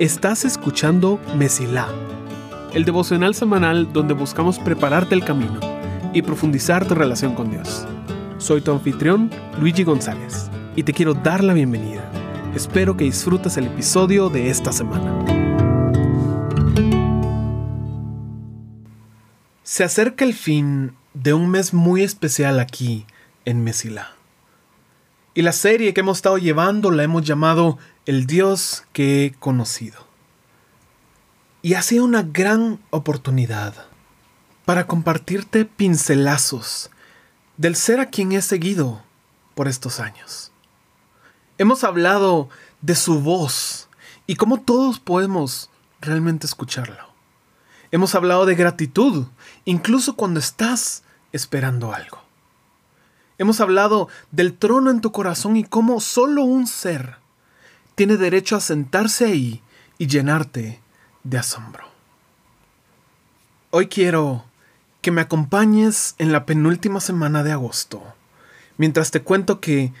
Estás escuchando Mesilá, el devocional semanal donde buscamos prepararte el camino y profundizar tu relación con Dios. Soy tu anfitrión, Luigi González, y te quiero dar la bienvenida. Espero que disfrutes el episodio de esta semana. Se acerca el fin de un mes muy especial aquí en Mesilá. Y la serie que hemos estado llevando la hemos llamado El Dios que he conocido. Y ha sido una gran oportunidad para compartirte pincelazos del ser a quien he seguido por estos años. Hemos hablado de su voz y cómo todos podemos realmente escucharlo. Hemos hablado de gratitud, incluso cuando estás esperando algo. Hemos hablado del trono en tu corazón y cómo solo un ser tiene derecho a sentarse ahí y llenarte de asombro. Hoy quiero que me acompañes en la penúltima semana de agosto, mientras te cuento que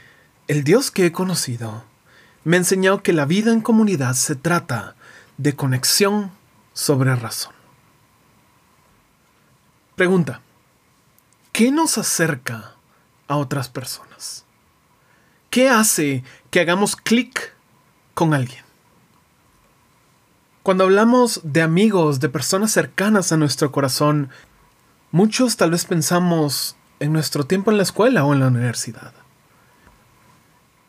el Dios que he conocido me ha enseñado que la vida en comunidad se trata de conexión sobre razón. Pregunta, ¿qué nos acerca a otras personas? ¿Qué hace que hagamos clic con alguien? Cuando hablamos de amigos, de personas cercanas a nuestro corazón, muchos tal vez pensamos en nuestro tiempo en la escuela o en la universidad.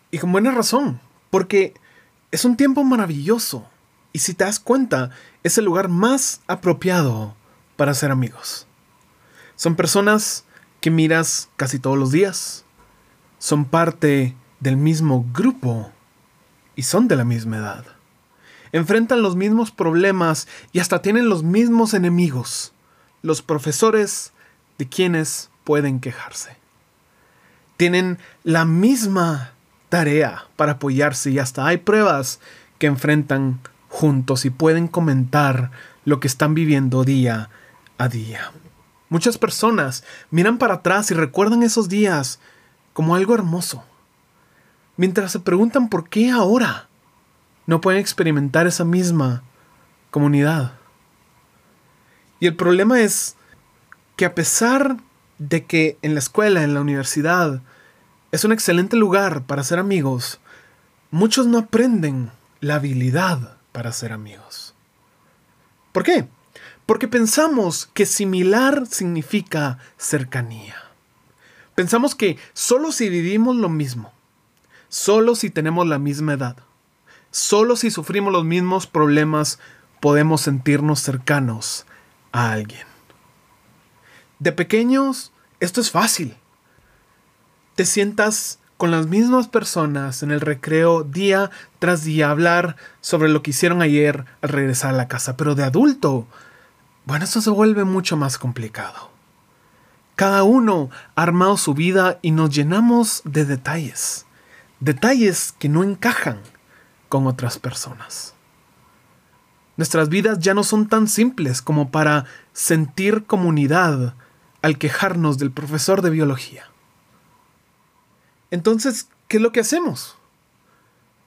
Y con buena razón, porque es un tiempo maravilloso y si te das cuenta, es el lugar más apropiado para ser amigos. Son personas que miras casi todos los días. Son parte del mismo grupo y son de la misma edad. Enfrentan los mismos problemas y hasta tienen los mismos enemigos, los profesores de quienes pueden quejarse. Tienen la misma tarea para apoyarse y hasta hay pruebas que enfrentan juntos y pueden comentar lo que están viviendo día a día. Muchas personas miran para atrás y recuerdan esos días como algo hermoso, mientras se preguntan por qué ahora no pueden experimentar esa misma comunidad. Y el problema es que a pesar de que en la escuela, en la universidad, es un excelente lugar para ser amigos, muchos no aprenden la habilidad para ser amigos. ¿Por qué? Porque pensamos que similar significa cercanía. Pensamos que solo si vivimos lo mismo, solo si tenemos la misma edad, solo si sufrimos los mismos problemas, podemos sentirnos cercanos a alguien. De pequeños, esto es fácil. Te sientas con las mismas personas en el recreo día tras día hablar sobre lo que hicieron ayer al regresar a la casa, pero de adulto bueno, esto se vuelve mucho más complicado. Cada uno ha armado su vida y nos llenamos de detalles. Detalles que no encajan con otras personas. Nuestras vidas ya no son tan simples como para sentir comunidad al quejarnos del profesor de biología. Entonces, ¿qué es lo que hacemos?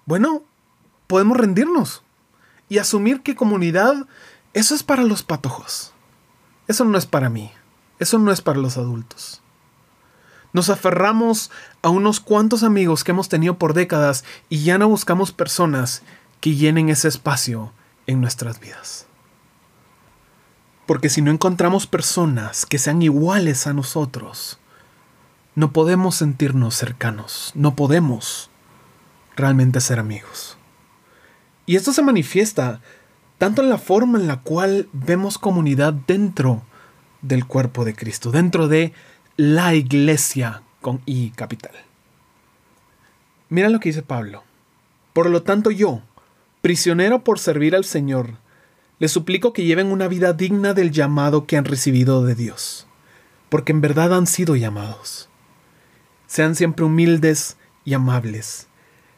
Bueno, podemos rendirnos y asumir que comunidad eso es para los patojos. Eso no es para mí. Eso no es para los adultos. Nos aferramos a unos cuantos amigos que hemos tenido por décadas y ya no buscamos personas que llenen ese espacio en nuestras vidas. Porque si no encontramos personas que sean iguales a nosotros, no podemos sentirnos cercanos, no podemos realmente ser amigos. Y esto se manifiesta tanto en la forma en la cual vemos comunidad dentro del cuerpo de Cristo, dentro de la iglesia con I capital. Mira lo que dice Pablo. Por lo tanto yo, prisionero por servir al Señor, les suplico que lleven una vida digna del llamado que han recibido de Dios, porque en verdad han sido llamados. Sean siempre humildes y amables.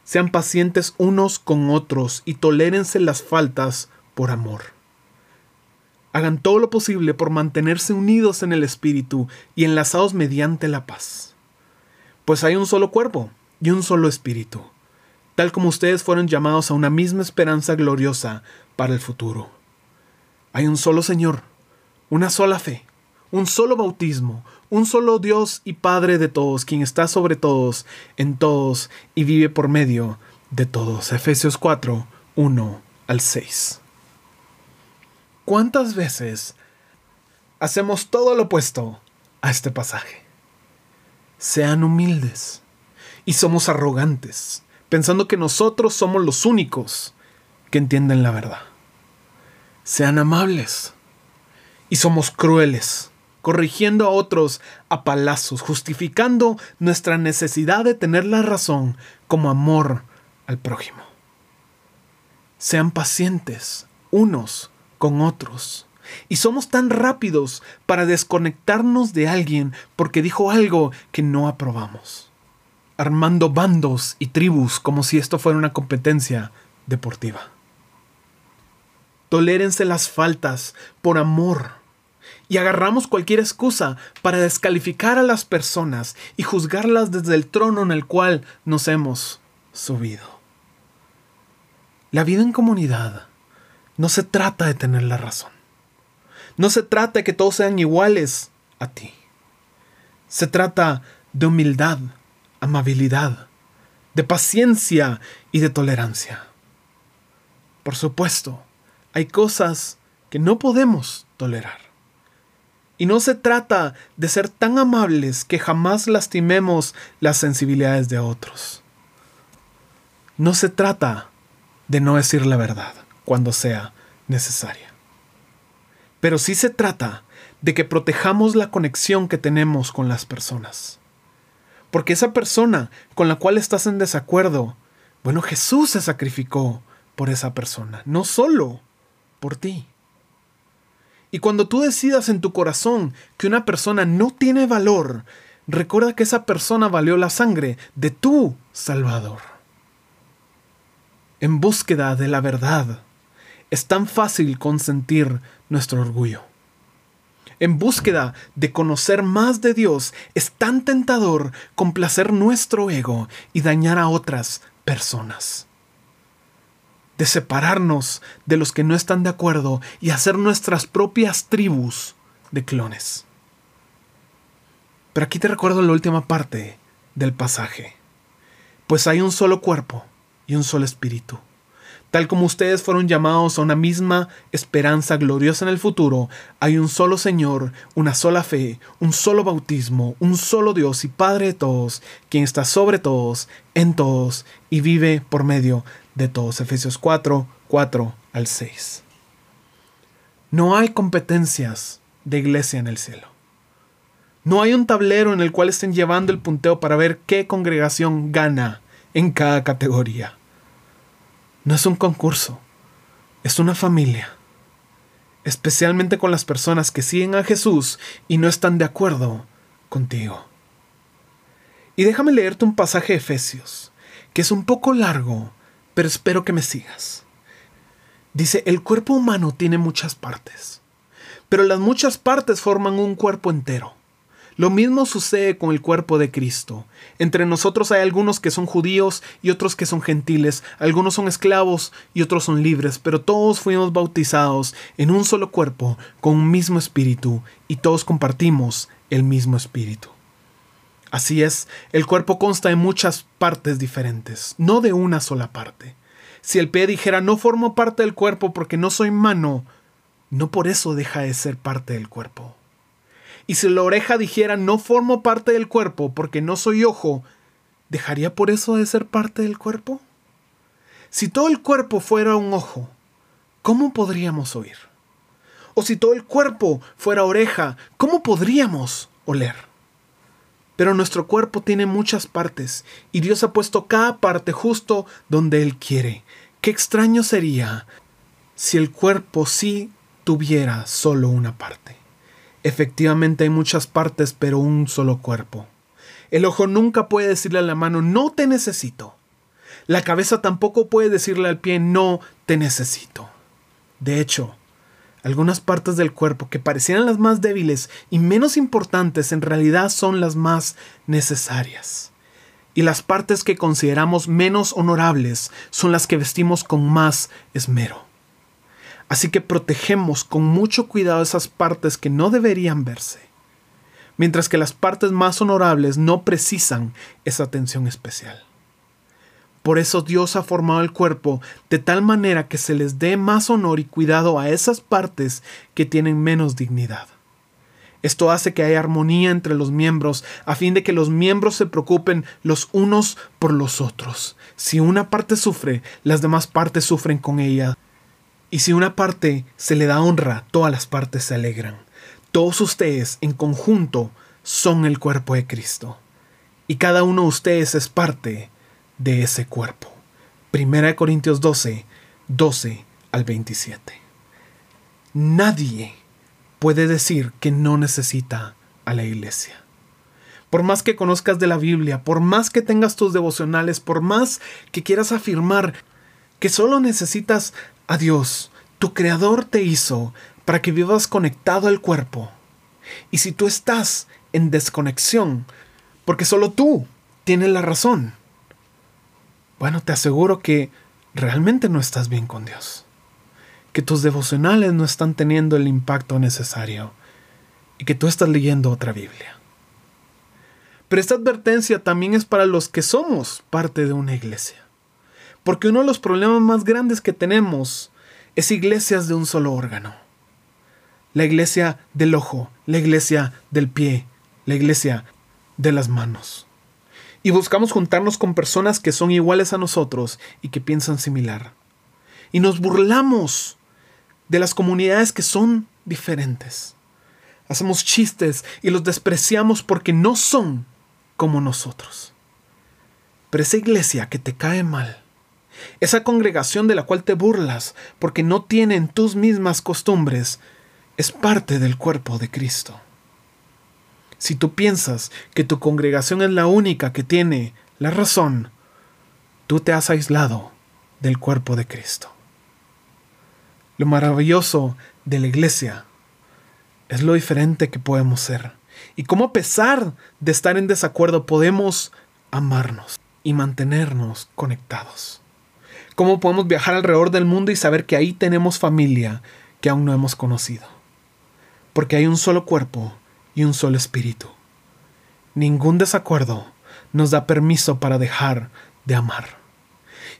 Sean pacientes unos con otros y tolérense las faltas por amor. Hagan todo lo posible por mantenerse unidos en el Espíritu y enlazados mediante la paz. Pues hay un solo cuerpo y un solo Espíritu, tal como ustedes fueron llamados a una misma esperanza gloriosa para el futuro. Hay un solo Señor, una sola fe, un solo bautismo, un solo Dios y Padre de todos, quien está sobre todos, en todos y vive por medio de todos. Efesios 4, 1 al 6. ¿Cuántas veces hacemos todo lo opuesto a este pasaje? Sean humildes y somos arrogantes, pensando que nosotros somos los únicos que entienden la verdad. Sean amables y somos crueles, corrigiendo a otros a palazos, justificando nuestra necesidad de tener la razón como amor al prójimo. Sean pacientes unos con otros. Y somos tan rápidos para desconectarnos de alguien porque dijo algo que no aprobamos. Armando bandos y tribus como si esto fuera una competencia deportiva. Tolérense las faltas por amor. Y agarramos cualquier excusa para descalificar a las personas y juzgarlas desde el trono en el cual nos hemos subido. La vida en comunidad no se trata de tener la razón. No se trata de que todos sean iguales a ti. Se trata de humildad, amabilidad, de paciencia y de tolerancia. Por supuesto, hay cosas que no podemos tolerar. Y no se trata de ser tan amables que jamás lastimemos las sensibilidades de otros. No se trata de no decir la verdad cuando sea necesaria. Pero sí se trata de que protejamos la conexión que tenemos con las personas. Porque esa persona con la cual estás en desacuerdo, bueno, Jesús se sacrificó por esa persona, no solo por ti. Y cuando tú decidas en tu corazón que una persona no tiene valor, recuerda que esa persona valió la sangre de tu Salvador en búsqueda de la verdad, es tan fácil consentir nuestro orgullo. En búsqueda de conocer más de Dios, es tan tentador complacer nuestro ego y dañar a otras personas. De separarnos de los que no están de acuerdo y hacer nuestras propias tribus de clones. Pero aquí te recuerdo la última parte del pasaje. Pues hay un solo cuerpo y un solo espíritu. Tal como ustedes fueron llamados a una misma esperanza gloriosa en el futuro, hay un solo Señor, una sola fe, un solo bautismo, un solo Dios y Padre de todos, quien está sobre todos, en todos y vive por medio de todos. Efesios 4, 4 al 6. No hay competencias de iglesia en el cielo. No hay un tablero en el cual estén llevando el punteo para ver qué congregación gana en cada categoría. No es un concurso, es una familia. Especialmente con las personas que siguen a Jesús y no están de acuerdo contigo. Y déjame leerte un pasaje de Efesios, que es un poco largo, pero espero que me sigas. Dice, el cuerpo humano tiene muchas partes, pero las muchas partes forman un cuerpo entero. Lo mismo sucede con el cuerpo de Cristo. Entre nosotros hay algunos que son judíos y otros que son gentiles, algunos son esclavos y otros son libres, pero todos fuimos bautizados en un solo cuerpo, con un mismo espíritu, y todos compartimos el mismo espíritu. Así es, el cuerpo consta de muchas partes diferentes, no de una sola parte. Si el pie dijera no formo parte del cuerpo porque no soy mano, no por eso deja de ser parte del cuerpo. Y si la oreja dijera no formo parte del cuerpo porque no soy ojo, ¿dejaría por eso de ser parte del cuerpo? Si todo el cuerpo fuera un ojo, ¿cómo podríamos oír? O si todo el cuerpo fuera oreja, ¿cómo podríamos oler? Pero nuestro cuerpo tiene muchas partes y Dios ha puesto cada parte justo donde Él quiere. Qué extraño sería si el cuerpo sí tuviera solo una parte. Efectivamente hay muchas partes, pero un solo cuerpo. El ojo nunca puede decirle a la mano, no te necesito. La cabeza tampoco puede decirle al pie, no te necesito. De hecho, algunas partes del cuerpo que parecían las más débiles y menos importantes en realidad son las más necesarias. y las partes que consideramos menos honorables son las que vestimos con más esmero. Así que protegemos con mucho cuidado esas partes que no deberían verse, mientras que las partes más honorables no precisan esa atención especial. Por eso Dios ha formado el cuerpo de tal manera que se les dé más honor y cuidado a esas partes que tienen menos dignidad. Esto hace que haya armonía entre los miembros, a fin de que los miembros se preocupen los unos por los otros. Si una parte sufre, las demás partes sufren con ella. Y si una parte se le da honra, todas las partes se alegran. Todos ustedes en conjunto son el cuerpo de Cristo. Y cada uno de ustedes es parte de ese cuerpo. Primera de Corintios 12, 12 al 27. Nadie puede decir que no necesita a la iglesia. Por más que conozcas de la Biblia, por más que tengas tus devocionales, por más que quieras afirmar que solo necesitas a Dios, tu Creador te hizo para que vivas conectado al cuerpo. Y si tú estás en desconexión, porque solo tú tienes la razón, bueno, te aseguro que realmente no estás bien con Dios que tus devocionales no están teniendo el impacto necesario y que tú estás leyendo otra Biblia. Pero esta advertencia también es para los que somos parte de una iglesia. Porque uno de los problemas más grandes que tenemos es iglesias de un solo órgano. La iglesia del ojo, la iglesia del pie, la iglesia de las manos. Y buscamos juntarnos con personas que son iguales a nosotros y que piensan similar. Y nos burlamos de las comunidades que son diferentes. Hacemos chistes y los despreciamos porque no son como nosotros. Pero esa iglesia que te cae mal, esa congregación de la cual te burlas porque no tienen tus mismas costumbres, es parte del cuerpo de Cristo. Si tú piensas que tu congregación es la única que tiene la razón, tú te has aislado del cuerpo de Cristo. Lo maravilloso de la iglesia es lo diferente que podemos ser. Y cómo a pesar de estar en desacuerdo podemos amarnos y mantenernos conectados. Cómo podemos viajar alrededor del mundo y saber que ahí tenemos familia que aún no hemos conocido. Porque hay un solo cuerpo y un solo espíritu. Ningún desacuerdo nos da permiso para dejar de amar.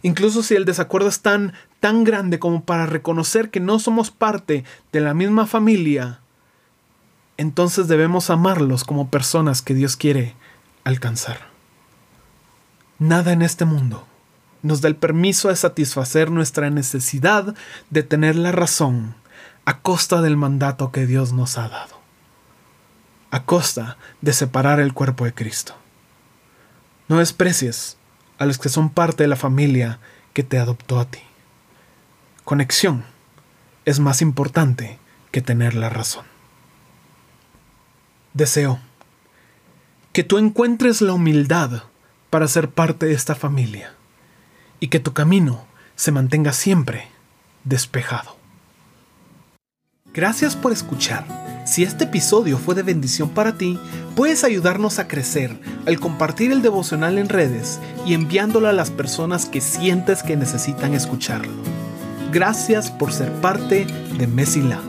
Incluso si el desacuerdo es tan, tan grande como para reconocer que no somos parte de la misma familia, entonces debemos amarlos como personas que Dios quiere alcanzar. Nada en este mundo nos da el permiso de satisfacer nuestra necesidad de tener la razón a costa del mandato que Dios nos ha dado, a costa de separar el cuerpo de Cristo. No desprecies a los que son parte de la familia que te adoptó a ti. Conexión es más importante que tener la razón. Deseo que tú encuentres la humildad para ser parte de esta familia y que tu camino se mantenga siempre despejado. Gracias por escuchar. Si este episodio fue de bendición para ti, puedes ayudarnos a crecer al compartir el devocional en redes y enviándolo a las personas que sientes que necesitan escucharlo. Gracias por ser parte de Mesila.